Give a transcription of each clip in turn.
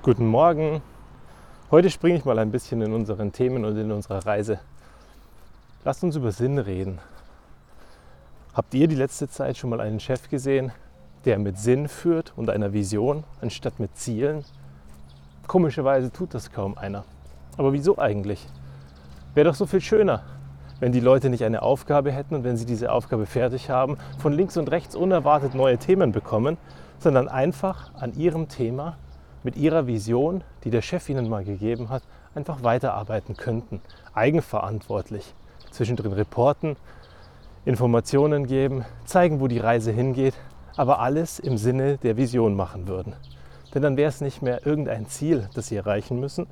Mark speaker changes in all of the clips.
Speaker 1: Guten Morgen. Heute springe ich mal ein bisschen in unseren Themen und in unserer Reise. Lasst uns über Sinn reden. Habt ihr die letzte Zeit schon mal einen Chef gesehen, der mit Sinn führt und einer Vision anstatt mit Zielen? Komischerweise tut das kaum einer. Aber wieso eigentlich? Wäre doch so viel schöner, wenn die Leute nicht eine Aufgabe hätten und wenn sie diese Aufgabe fertig haben, von links und rechts unerwartet neue Themen bekommen, sondern einfach an ihrem Thema mit ihrer Vision, die der Chef ihnen mal gegeben hat, einfach weiterarbeiten könnten. Eigenverantwortlich. Zwischendrin reporten, Informationen geben, zeigen, wo die Reise hingeht, aber alles im Sinne der Vision machen würden. Denn dann wäre es nicht mehr irgendein Ziel, das sie erreichen müssen,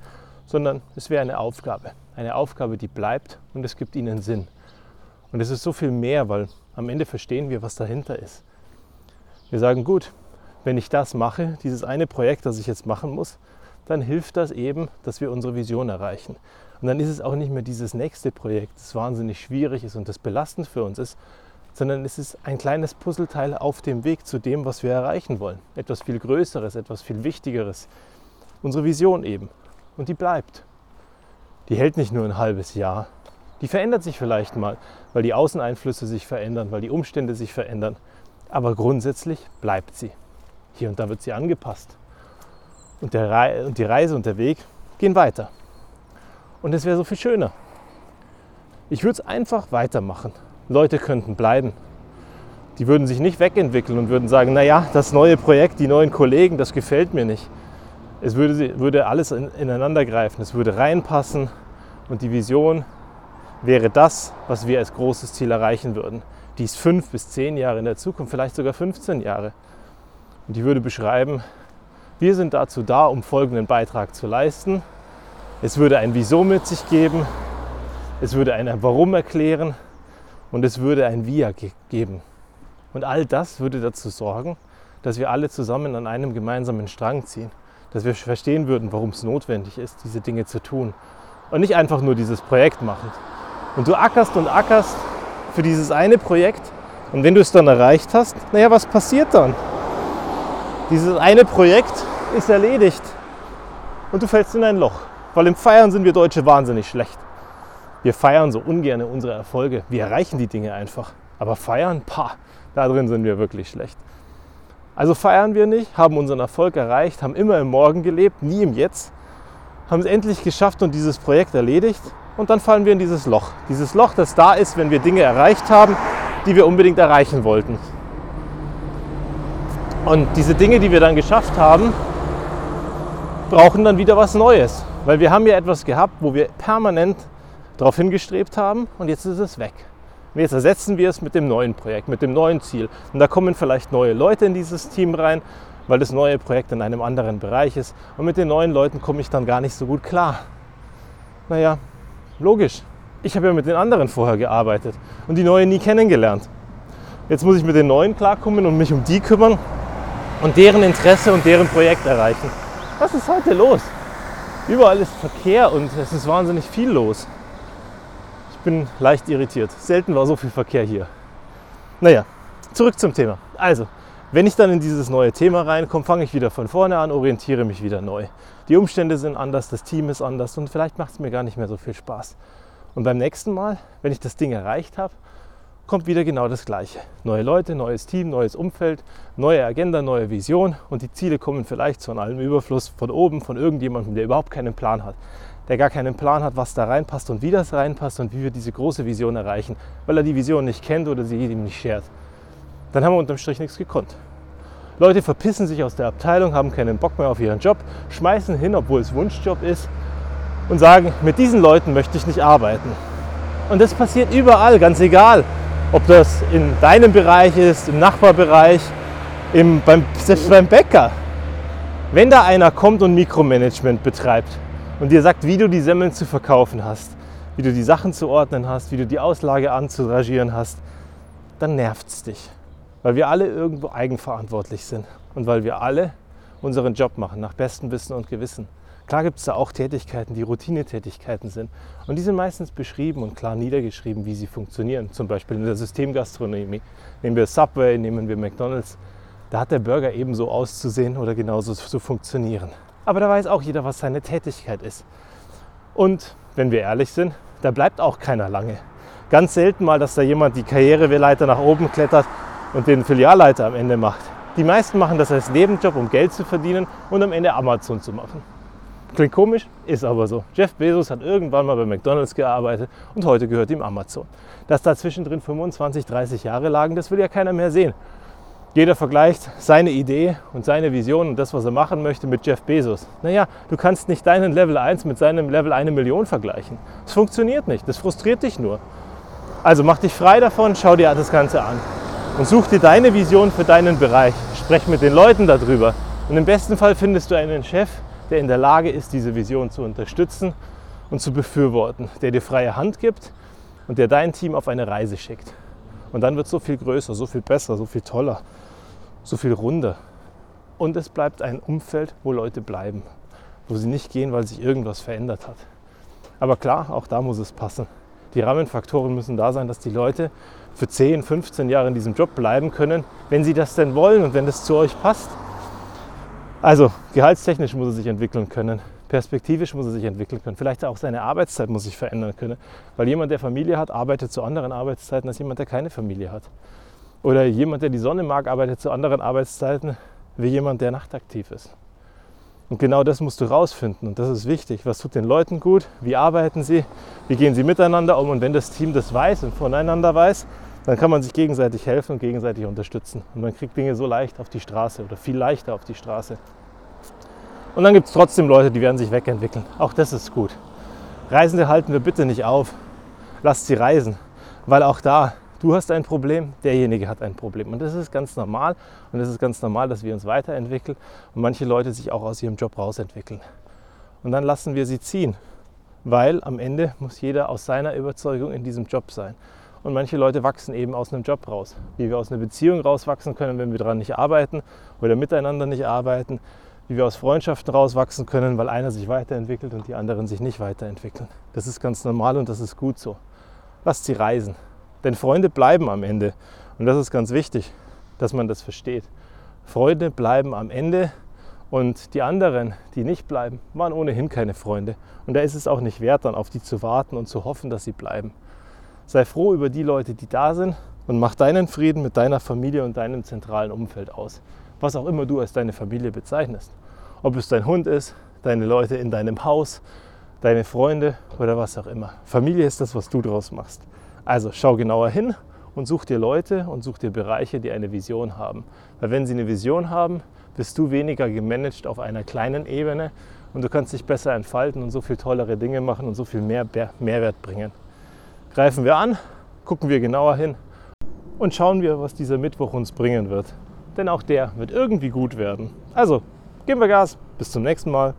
Speaker 1: sondern es wäre eine Aufgabe. Eine Aufgabe, die bleibt und es gibt ihnen Sinn. Und es ist so viel mehr, weil am Ende verstehen wir, was dahinter ist. Wir sagen, gut, wenn ich das mache, dieses eine Projekt, das ich jetzt machen muss, dann hilft das eben, dass wir unsere Vision erreichen. Und dann ist es auch nicht mehr dieses nächste Projekt, das wahnsinnig schwierig ist und das belastend für uns ist, sondern es ist ein kleines Puzzleteil auf dem Weg zu dem, was wir erreichen wollen. Etwas viel Größeres, etwas viel Wichtigeres. Unsere Vision eben. Und die bleibt. Die hält nicht nur ein halbes Jahr. Die verändert sich vielleicht mal, weil die Außeneinflüsse sich verändern, weil die Umstände sich verändern. Aber grundsätzlich bleibt sie. Hier und da wird sie angepasst. Und, der und die Reise und der Weg gehen weiter. Und es wäre so viel schöner. Ich würde es einfach weitermachen. Leute könnten bleiben. Die würden sich nicht wegentwickeln und würden sagen, naja, das neue Projekt, die neuen Kollegen, das gefällt mir nicht. Es würde, würde alles ineinander greifen, es würde reinpassen und die Vision wäre das, was wir als großes Ziel erreichen würden. Dies fünf bis zehn Jahre in der Zukunft, vielleicht sogar 15 Jahre. Und die würde beschreiben, wir sind dazu da, um folgenden Beitrag zu leisten. Es würde ein Wieso mit sich geben, es würde ein Warum erklären und es würde ein Wie geben. Und all das würde dazu sorgen, dass wir alle zusammen an einem gemeinsamen Strang ziehen, dass wir verstehen würden, warum es notwendig ist, diese Dinge zu tun und nicht einfach nur dieses Projekt machen. Und du ackerst und ackerst für dieses eine Projekt und wenn du es dann erreicht hast, naja, was passiert dann? Dieses eine Projekt ist erledigt und du fällst in ein Loch. Weil im Feiern sind wir Deutsche wahnsinnig schlecht. Wir feiern so ungern unsere Erfolge. Wir erreichen die Dinge einfach. Aber feiern, pah, da drin sind wir wirklich schlecht. Also feiern wir nicht, haben unseren Erfolg erreicht, haben immer im Morgen gelebt, nie im Jetzt, haben es endlich geschafft und dieses Projekt erledigt und dann fallen wir in dieses Loch. Dieses Loch, das da ist, wenn wir Dinge erreicht haben, die wir unbedingt erreichen wollten. Und diese Dinge, die wir dann geschafft haben, brauchen dann wieder was Neues. Weil wir haben ja etwas gehabt, wo wir permanent darauf hingestrebt haben und jetzt ist es weg. Und jetzt ersetzen wir es mit dem neuen Projekt, mit dem neuen Ziel. Und da kommen vielleicht neue Leute in dieses Team rein, weil das neue Projekt in einem anderen Bereich ist. Und mit den neuen Leuten komme ich dann gar nicht so gut klar. Naja, logisch. Ich habe ja mit den anderen vorher gearbeitet und die neuen nie kennengelernt. Jetzt muss ich mit den neuen klarkommen und mich um die kümmern und deren Interesse und deren Projekt erreichen. Was ist heute los? Überall ist Verkehr und es ist wahnsinnig viel los. Ich bin leicht irritiert. Selten war so viel Verkehr hier. Naja, zurück zum Thema. Also, wenn ich dann in dieses neue Thema reinkomme, fange ich wieder von vorne an, orientiere mich wieder neu. Die Umstände sind anders, das Team ist anders und vielleicht macht es mir gar nicht mehr so viel Spaß. Und beim nächsten Mal, wenn ich das Ding erreicht habe, kommt wieder genau das Gleiche. Neue Leute, neues Team, neues Umfeld, neue Agenda, neue Vision und die Ziele kommen vielleicht von allem Überfluss von oben, von irgendjemandem, der überhaupt keinen Plan hat. Der gar keinen Plan hat, was da reinpasst und wie das reinpasst und wie wir diese große Vision erreichen, weil er die Vision nicht kennt oder sie ihm nicht schert. Dann haben wir unterm Strich nichts gekonnt. Leute verpissen sich aus der Abteilung, haben keinen Bock mehr auf ihren Job, schmeißen hin, obwohl es Wunschjob ist und sagen, mit diesen Leuten möchte ich nicht arbeiten. Und das passiert überall, ganz egal, ob das in deinem Bereich ist, im Nachbarbereich, im, beim, selbst beim Bäcker. Wenn da einer kommt und Mikromanagement betreibt und dir sagt, wie du die Semmeln zu verkaufen hast, wie du die Sachen zu ordnen hast, wie du die Auslage anzuragieren hast, dann nervt es dich. Weil wir alle irgendwo eigenverantwortlich sind und weil wir alle unseren Job machen nach bestem Wissen und Gewissen. Klar gibt es da auch Tätigkeiten, die Routinetätigkeiten sind. Und die sind meistens beschrieben und klar niedergeschrieben, wie sie funktionieren. Zum Beispiel in der Systemgastronomie. Nehmen wir Subway, nehmen wir McDonald's. Da hat der Burger ebenso auszusehen oder genauso zu funktionieren. Aber da weiß auch jeder, was seine Tätigkeit ist. Und wenn wir ehrlich sind, da bleibt auch keiner lange. Ganz selten mal, dass da jemand die Karriereleiter nach oben klettert und den Filialleiter am Ende macht. Die meisten machen das als Nebenjob, um Geld zu verdienen und am Ende Amazon zu machen. Klingt komisch, ist aber so. Jeff Bezos hat irgendwann mal bei McDonald's gearbeitet und heute gehört ihm Amazon. Dass da zwischendrin 25, 30 Jahre lagen, das will ja keiner mehr sehen. Jeder vergleicht seine Idee und seine Vision und das, was er machen möchte, mit Jeff Bezos. Naja, du kannst nicht deinen Level 1 mit seinem Level 1 Million vergleichen. Das funktioniert nicht, das frustriert dich nur. Also mach dich frei davon, schau dir das Ganze an und such dir deine Vision für deinen Bereich. Sprech mit den Leuten darüber. Und im besten Fall findest du einen Chef, der in der Lage ist, diese Vision zu unterstützen und zu befürworten, der dir freie Hand gibt und der dein Team auf eine Reise schickt. Und dann wird es so viel größer, so viel besser, so viel toller, so viel runder. Und es bleibt ein Umfeld, wo Leute bleiben, wo sie nicht gehen, weil sich irgendwas verändert hat. Aber klar, auch da muss es passen. Die Rahmenfaktoren müssen da sein, dass die Leute für 10, 15 Jahre in diesem Job bleiben können, wenn sie das denn wollen und wenn das zu euch passt. Also gehaltstechnisch muss er sich entwickeln können, perspektivisch muss er sich entwickeln können, vielleicht auch seine Arbeitszeit muss sich verändern können, weil jemand, der Familie hat, arbeitet zu anderen Arbeitszeiten als jemand, der keine Familie hat. Oder jemand, der die Sonne mag, arbeitet zu anderen Arbeitszeiten wie jemand, der nachtaktiv ist. Und genau das musst du rausfinden und das ist wichtig. Was tut den Leuten gut? Wie arbeiten sie? Wie gehen sie miteinander um? Und wenn das Team das weiß und voneinander weiß, dann kann man sich gegenseitig helfen und gegenseitig unterstützen. Und man kriegt Dinge so leicht auf die Straße oder viel leichter auf die Straße. Und dann gibt es trotzdem Leute, die werden sich wegentwickeln. Auch das ist gut. Reisende halten wir bitte nicht auf. Lasst sie reisen. Weil auch da, du hast ein Problem, derjenige hat ein Problem. Und das ist ganz normal. Und es ist ganz normal, dass wir uns weiterentwickeln und manche Leute sich auch aus ihrem Job rausentwickeln. Und dann lassen wir sie ziehen. Weil am Ende muss jeder aus seiner Überzeugung in diesem Job sein. Und manche Leute wachsen eben aus einem Job raus. Wie wir aus einer Beziehung rauswachsen können, wenn wir daran nicht arbeiten oder miteinander nicht arbeiten. Wie wir aus Freundschaften rauswachsen können, weil einer sich weiterentwickelt und die anderen sich nicht weiterentwickeln. Das ist ganz normal und das ist gut so. Lasst sie reisen. Denn Freunde bleiben am Ende. Und das ist ganz wichtig, dass man das versteht. Freunde bleiben am Ende und die anderen, die nicht bleiben, waren ohnehin keine Freunde. Und da ist es auch nicht wert, dann auf die zu warten und zu hoffen, dass sie bleiben. Sei froh über die Leute, die da sind und mach deinen Frieden mit deiner Familie und deinem zentralen Umfeld aus. Was auch immer du als deine Familie bezeichnest. Ob es dein Hund ist, deine Leute in deinem Haus, deine Freunde oder was auch immer. Familie ist das, was du draus machst. Also schau genauer hin und such dir Leute und such dir Bereiche, die eine Vision haben. Weil wenn sie eine Vision haben, bist du weniger gemanagt auf einer kleinen Ebene und du kannst dich besser entfalten und so viel tollere Dinge machen und so viel mehr Mehrwert bringen greifen wir an, gucken wir genauer hin und schauen wir, was dieser Mittwoch uns bringen wird. Denn auch der wird irgendwie gut werden. Also, geben wir Gas. Bis zum nächsten Mal.